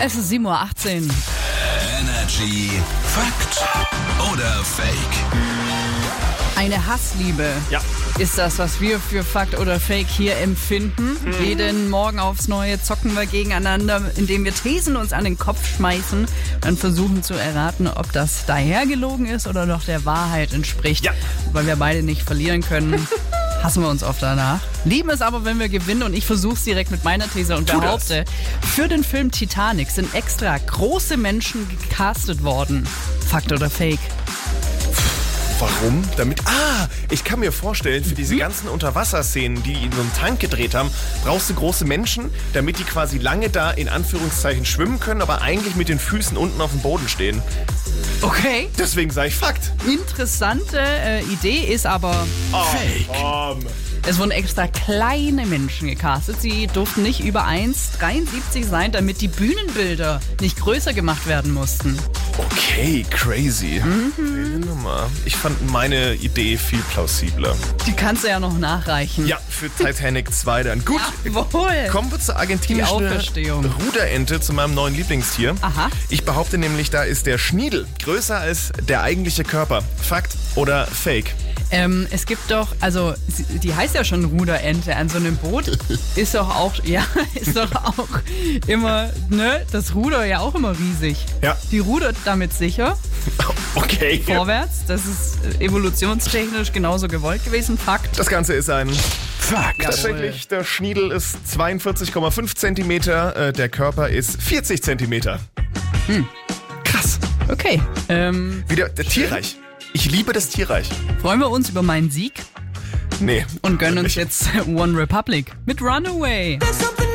Es ist 7.18 Uhr. Energy Fakt oder Fake? Eine Hassliebe Ja. ist das, was wir für Fakt oder Fake hier empfinden. Jeden Morgen aufs Neue zocken wir gegeneinander, indem wir Thesen uns an den Kopf schmeißen und versuchen zu erraten, ob das dahergelogen ist oder doch der Wahrheit entspricht. Ja. Weil wir beide nicht verlieren können. Hassen wir uns oft danach. Lieben es aber, wenn wir gewinnen und ich versuche es direkt mit meiner These und Tu das. behaupte, für den Film Titanic sind extra große Menschen gecastet worden. Fakt oder Fake? Warum? Damit. Ah, ich kann mir vorstellen, für Mhm. diese ganzen Unterwasserszenen, die in so einem Tank gedreht haben, brauchst du große Menschen, damit die quasi lange da in Anführungszeichen schwimmen können, aber eigentlich mit den Füßen unten auf dem Boden stehen. Okay. Deswegen sage ich Fakt. Interessante äh, Idee ist aber, Fake. Um, es wurden extra kleine Menschen gecastet. Sie durften nicht über 1,73 sein, damit die Bühnenbilder nicht größer gemacht werden mussten. Okay, crazy. Mhm. Ich fand meine Idee viel plausibler. Die kannst du ja noch nachreichen. Ja, für Titanic 2 dann. Gut. Jawohl. Kommen wir zur argentinischen. Ruderente, zu meinem neuen Lieblingstier. Aha. Ich behaupte nämlich, da ist der Schniedel größer als der eigentliche Körper. Fakt oder Fake? Ähm, es gibt doch, also die heißt ja schon Ruderente. An so einem Boot ist doch auch, ja, ist doch auch immer, ne, das Ruder ja auch immer riesig. Ja. Die rudert damit sicher Okay. vorwärts. Das ist äh, evolutionstechnisch genauso gewollt gewesen. Fakt. Das Ganze ist ein Fakt. Ja. Tatsächlich, der Schniedel ist 42,5 Zentimeter, äh, der Körper ist 40 Zentimeter. Krass. Okay. Ähm, Wieder der Tierreich. Ich liebe das Tierreich. freuen wir uns über meinen Sieg Nee. und gönnen uns jetzt One Republic mit Runaway. There's something